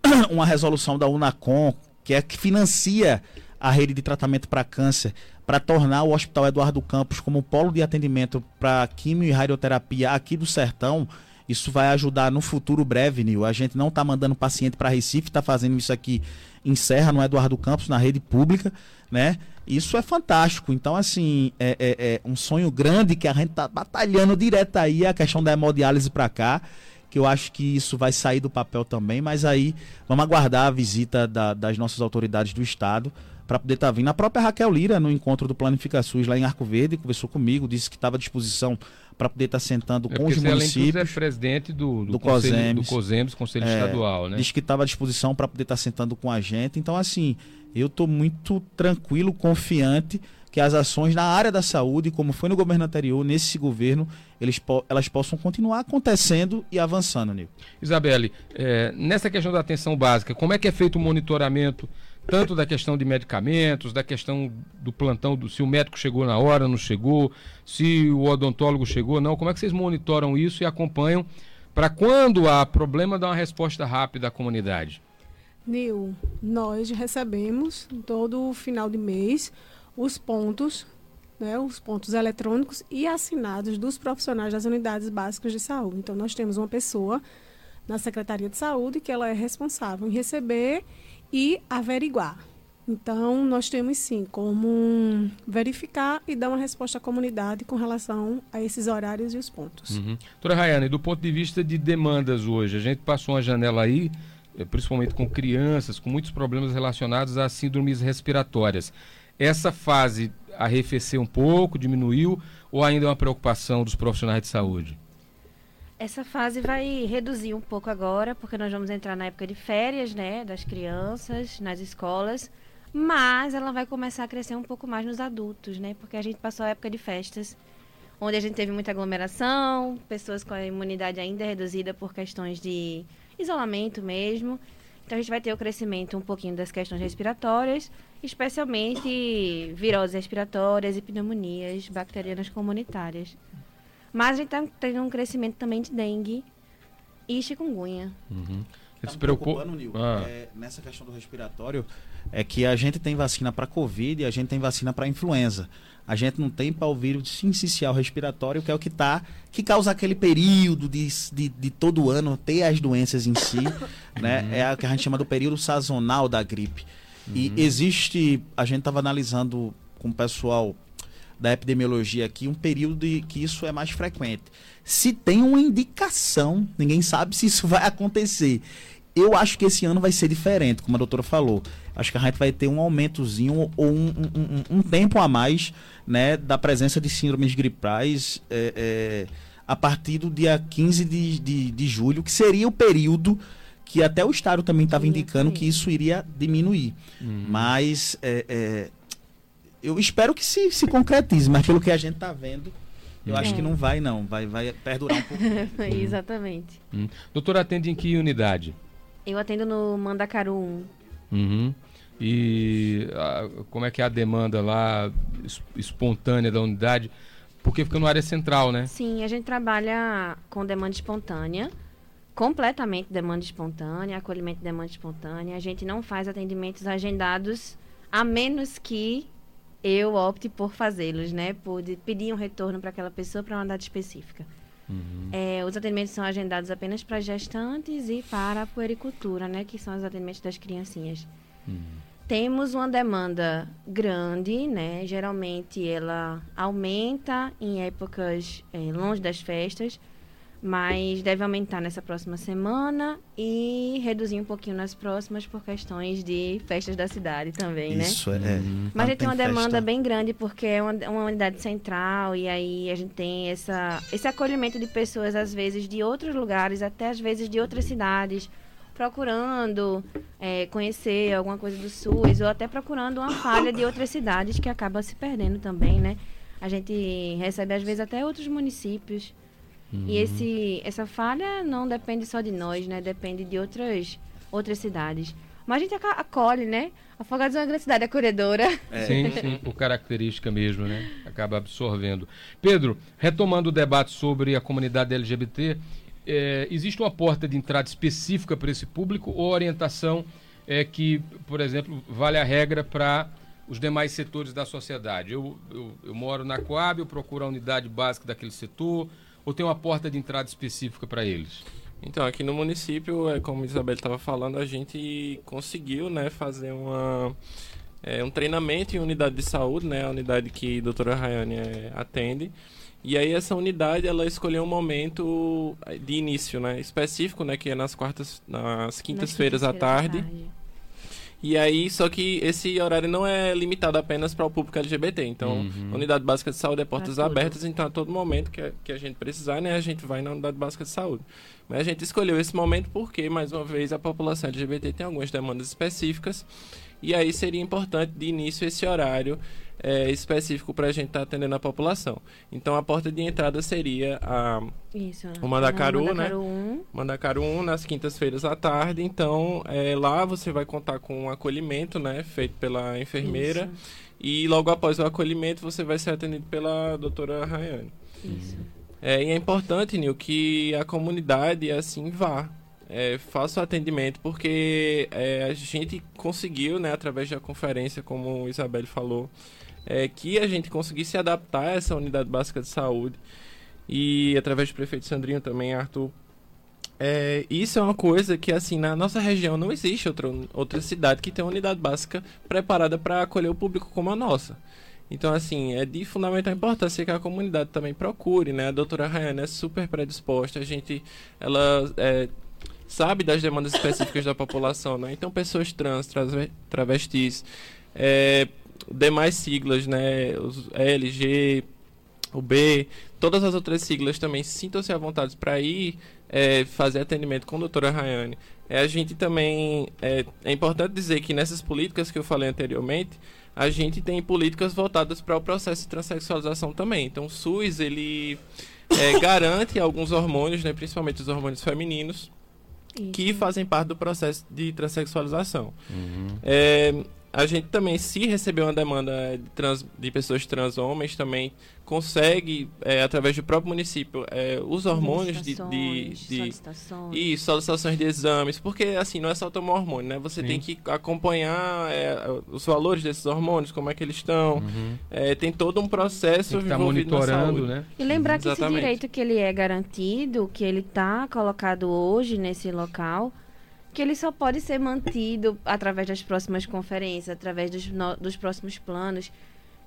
uma resolução da Unacom, que é que financia a rede de tratamento para câncer, para tornar o Hospital Eduardo Campos como polo de atendimento para quimio e radioterapia aqui do Sertão. Isso vai ajudar no futuro breve, Nil. A gente não está mandando paciente para Recife, está fazendo isso aqui em Serra, no Eduardo Campos, na rede pública, né? Isso é fantástico. Então, assim, é, é, é um sonho grande que a gente está batalhando direto aí, a questão da hemodiálise para cá que eu acho que isso vai sair do papel também, mas aí vamos aguardar a visita da, das nossas autoridades do Estado para poder estar tá vindo. A própria Raquel Lira, no encontro do Planifica SUS lá em Arco Verde, conversou comigo, disse que estava à disposição para poder estar tá sentando é com os municípios. Além é presidente do, do, do Conselho, do COSEMES, Conselho é, Estadual, né? Disse que estava à disposição para poder estar tá sentando com a gente. Então, assim, eu estou muito tranquilo, confiante que as ações na área da saúde, como foi no governo anterior, nesse governo, eles, elas possam continuar acontecendo e avançando, Nico. Isabelle, é, nessa questão da atenção básica, como é que é feito o monitoramento tanto da questão de medicamentos, da questão do plantão, do, se o médico chegou na hora, não chegou, se o odontólogo chegou, não. Como é que vocês monitoram isso e acompanham para quando há problema dar uma resposta rápida à comunidade? Nil, nós recebemos todo final de mês os pontos, né, os pontos eletrônicos e assinados dos profissionais das unidades básicas de saúde. Então, nós temos uma pessoa na Secretaria de Saúde que ela é responsável em receber e averiguar. Então, nós temos sim como verificar e dar uma resposta à comunidade com relação a esses horários e os pontos. Uhum. Doutora Rayane, do ponto de vista de demandas hoje, a gente passou uma janela aí, eh, principalmente com crianças, com muitos problemas relacionados a síndromes respiratórias. Essa fase arrefeceu um pouco, diminuiu, ou ainda é uma preocupação dos profissionais de saúde? Essa fase vai reduzir um pouco agora, porque nós vamos entrar na época de férias, né, das crianças, nas escolas, mas ela vai começar a crescer um pouco mais nos adultos, né, porque a gente passou a época de festas, onde a gente teve muita aglomeração, pessoas com a imunidade ainda reduzida por questões de isolamento mesmo. Então a gente vai ter o crescimento um pouquinho das questões respiratórias, especialmente viroses respiratórias e pneumonias bacterianas comunitárias. Mas a gente está tendo um crescimento também de dengue e chikungunya. Uhum. Tá se preocupa ah. é, nessa questão do respiratório é que a gente tem vacina para covid e a gente tem vacina para influenza. A gente não tem para o vírus sincicial respiratório, que é o que tá que causa aquele período de, de, de todo ano ter as doenças em si, né? Uhum. É o que a gente chama do período sazonal da gripe. Uhum. E existe, a gente estava analisando com o pessoal da epidemiologia aqui, um período de que isso é mais frequente. Se tem uma indicação, ninguém sabe se isso vai acontecer. Eu acho que esse ano vai ser diferente, como a doutora falou. Acho que a gente vai ter um aumentozinho ou um, um, um tempo a mais né, da presença de síndromes gripais é, é, a partir do dia 15 de, de, de julho, que seria o período que até o Estado também estava indicando que isso iria diminuir. Uhum. Mas é, é, eu espero que se, se concretize, mas pelo que a gente está vendo, eu é. acho que não vai, não. Vai, vai perdurar um pouco. Exatamente. Hum. Doutora, atende em que unidade? Eu atendo no Mandacaru 1. Uhum. E a, como é que é a demanda lá espontânea da unidade? Porque fica no área central, né? Sim, a gente trabalha com demanda espontânea, completamente demanda espontânea, acolhimento de demanda espontânea. A gente não faz atendimentos agendados, a menos que eu opte por fazê-los, né? Por pedir um retorno para aquela pessoa para uma data específica. Uhum. É, os atendimentos são agendados apenas para gestantes e para a puericultura, né? Que são os atendimentos das criancinhas. Uhum. temos uma demanda grande, né? Geralmente ela aumenta em épocas é, longe das festas, mas deve aumentar nessa próxima semana e reduzir um pouquinho nas próximas por questões de festas da cidade também, né? Isso, é. Mas a gente tem uma demanda festa- bem grande porque é uma, uma unidade central e aí a gente tem essa, esse acolhimento de pessoas, às vezes, de outros lugares, até às vezes de outras cidades, procurando é, conhecer alguma coisa do SUS ou até procurando uma falha de outras cidades que acaba se perdendo também, né? A gente recebe, às vezes, até outros municípios. E esse, essa falha não depende só de nós, né? Depende de outras, outras cidades. Mas a gente acolhe, né? Afogados é uma grande cidade acolhedora. Sim, sim, por característica mesmo, né? Acaba absorvendo. Pedro, retomando o debate sobre a comunidade LGBT, eh, existe uma porta de entrada específica para esse público ou a orientação é que, por exemplo, vale a regra para os demais setores da sociedade? Eu, eu, eu moro na Coab, eu procuro a unidade básica daquele setor, ou tem uma porta de entrada específica para eles? Então, aqui no município, é, como a Isabel estava falando, a gente conseguiu né, fazer uma, é, um treinamento em unidade de saúde, né, a unidade que a doutora Rayane é, atende. E aí essa unidade, ela escolheu um momento de início, né, específico, né, que é nas quartas, nas quintas-feiras à tarde. E aí, só que esse horário não é limitado apenas para o público LGBT. Então, Uhum. a unidade básica de saúde é portas tudo. abertas, então a todo momento que a, que a gente precisar, né, a gente vai na unidade básica de saúde. Mas a gente escolheu esse momento porque, mais uma vez, a população LGBT tem algumas demandas específicas. E aí seria importante de início esse horário é, específico para a gente estar atendendo a população. Então a porta de entrada seria a Isso. O Mandacaru, né? Mandacaru 1. Mandacaru 1 nas quintas-feiras à tarde. Então é, lá você vai contar com um acolhimento né, feito pela enfermeira. Isso. E logo após o acolhimento você vai ser atendido pela doutora Rayane. Isso. É, e é importante, Nil, que a comunidade assim vá. É, faça o atendimento, porque é, a gente conseguiu, né, através da conferência, como o Isabel falou, é, que a gente conseguisse se adaptar essa unidade básica de saúde. E através do prefeito Sandrinho também, Arthur. É, isso é uma coisa que, assim, na nossa região não existe outra, outra cidade que tenha uma unidade básica preparada para acolher o público como a nossa. Então, assim, é de fundamental importância que a comunidade também procure, né? A doutora Rayane é super predisposta, a gente, ela é, sabe das demandas específicas da população, né? Então, pessoas trans, trave- travestis, é, demais siglas, né? Os L, G, o B, todas as outras siglas também sintam-se à vontade para ir é, fazer atendimento com a doutora Rayane. É, a gente também. É, é importante dizer que nessas políticas que eu falei anteriormente, a gente tem políticas voltadas para o processo de transexualização também. Então, o SUS, ele é, garante alguns hormônios, né, principalmente os hormônios femininos, que fazem parte do processo de transexualização. É, a gente também, se receber uma demanda de, trans- de pessoas trans homens, também consegue, é, através do próprio município, é, os hormônios de, de, Solicitações, de solicitações. e solicitações de exames, porque assim, não é só tomar hormônio, né? Você Sim. tem que acompanhar é, os valores desses hormônios, como é que eles estão. É, tem todo um processo Tem que envolvido na monitorando, saúde. né? E lembrar que esse Exatamente. direito que ele é garantido, que ele está colocado hoje nesse local, que ele só pode ser mantido através das próximas conferências, através dos, no- dos próximos planos,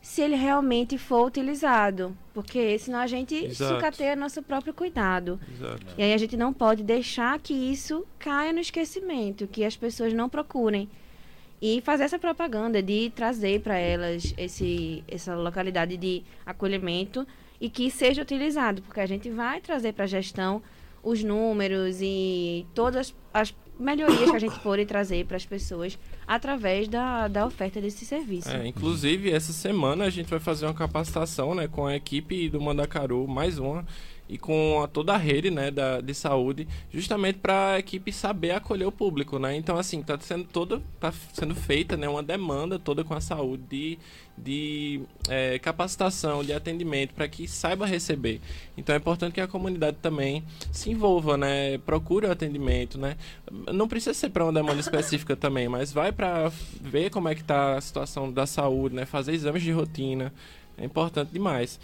se ele realmente for utilizado. Porque senão a gente Exato. sucateia nosso próprio cuidado. Exato. E aí a gente não pode deixar que isso caia no esquecimento, que as pessoas não procurem. E fazer essa propaganda de trazer para elas esse, essa localidade de acolhimento e que seja utilizado, porque a gente vai trazer para a gestão os números e todas as melhorias que a gente pode trazer para as pessoas através da, da oferta desse serviço. É, inclusive, essa semana a gente vai fazer uma capacitação né, com a equipe do Mandacaru, mais uma, e com a, toda a rede né, da, de saúde, justamente para a equipe saber acolher o público. Né? Então, assim, está sendo, toda, tá sendo feita né, uma demanda toda com a saúde de, de é, capacitação, de atendimento, para que saiba receber. Então, é importante que a comunidade também se envolva, né? procure o atendimento. Né? Não precisa ser para uma demanda específica também, mas vai para ver como é que está a situação da saúde, né? fazer exames de rotina. É importante demais.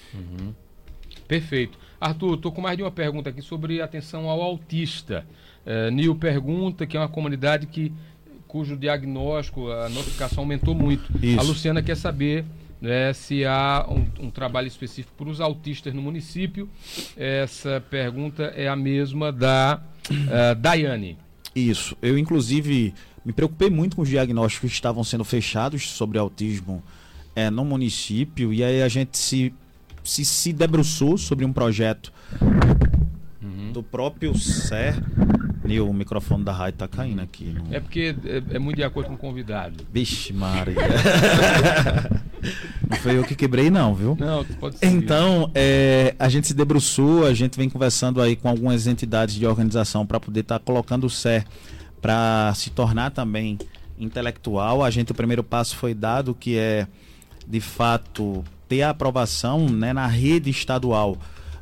Perfeito. Arthur, estou com mais de uma pergunta aqui sobre atenção ao autista. Eh, Nil pergunta que é uma comunidade que cujo diagnóstico, a notificação aumentou muito. Isso. A Luciana quer saber né, se há um, um trabalho específico para os autistas no município. Essa pergunta é a mesma da uh, Daiane. Isso. Eu, inclusive, me preocupei muito com os diagnósticos que estavam sendo fechados sobre autismo é, no município. E aí a gente se, se, se debruçou sobre um projeto uhum. do próprio SER. E o microfone da rádio tá caindo aqui. Não... É porque é, é, muito de acordo com o convidado. Vixe, Maria. não foi eu que quebrei, não, viu? Não, pode ser. Então, é, a gente se debruçou, a gente vem conversando aí com algumas entidades de organização para poder estar tá colocando o SER para se tornar também intelectual. A gente, o primeiro passo foi dado, que é, de fato, ter a aprovação né, na rede estadual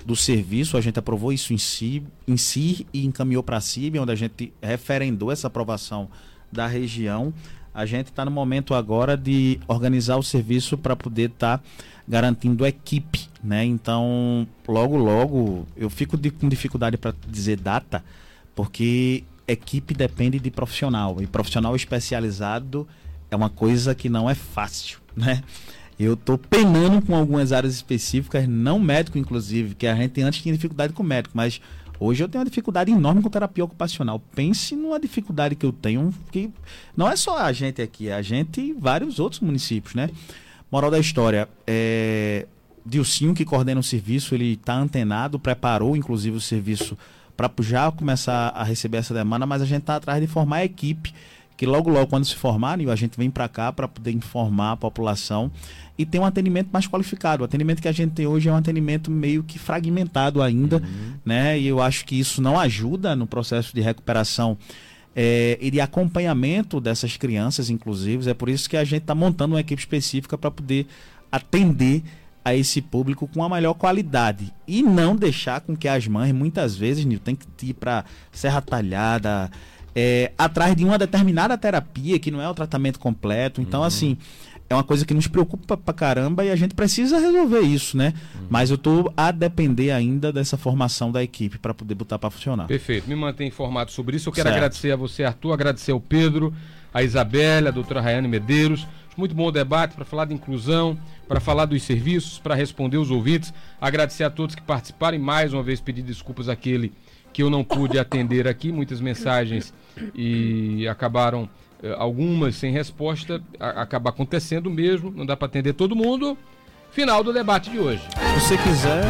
do serviço, a gente aprovou isso em si, em si e encaminhou para a CIB, onde a gente referendou essa aprovação da região. A gente está no momento agora de organizar o serviço para poder estar tá garantindo equipe, né? Então, logo, logo, eu fico de, com dificuldade para dizer data, porque equipe depende de profissional e profissional especializado é uma coisa que não é fácil, né? Eu tô penando com algumas áreas específicas, não médico inclusive, que a gente antes tinha dificuldade com médico, mas hoje eu tenho uma dificuldade enorme com terapia ocupacional. Pense numa dificuldade que eu tenho, que não é só a gente aqui, é a gente e vários outros municípios, né? Moral da história, é... Dilcinho, que coordena o serviço, ele está antenado, preparou inclusive o serviço para já começar a receber essa demanda, mas a gente está atrás de formar a equipe que logo logo quando se formarem a gente vem para cá para poder informar a população e ter um atendimento mais qualificado. O atendimento que a gente tem hoje é um atendimento meio que fragmentado ainda, uhum. né? E eu acho que isso não ajuda no processo de recuperação é, e de acompanhamento dessas crianças, inclusive. É por isso que a gente está montando uma equipe específica para poder atender a esse público com a melhor qualidade e não deixar com que as mães muitas vezes Nil, tem que ir para Serra Talhada é, atrás de uma determinada terapia que não é o tratamento completo então uhum. assim é uma coisa que nos preocupa pra caramba e a gente precisa resolver isso, né? Uhum. Mas eu tô a depender ainda dessa formação da equipe para poder botar para funcionar. Perfeito. Me mantém informado sobre isso. Eu quero certo. agradecer a você, Arthur, agradecer ao Pedro, a Isabela, a doutora Rayane Medeiros. Muito bom o debate para falar de inclusão, para falar dos serviços, para responder os ouvintes. Agradecer a todos que participaram e mais uma vez pedir desculpas àquele que eu não pude atender aqui, muitas mensagens e acabaram eh, algumas sem resposta, acaba acontecendo mesmo, não dá para atender todo mundo. Final do debate de hoje. Se você quiser.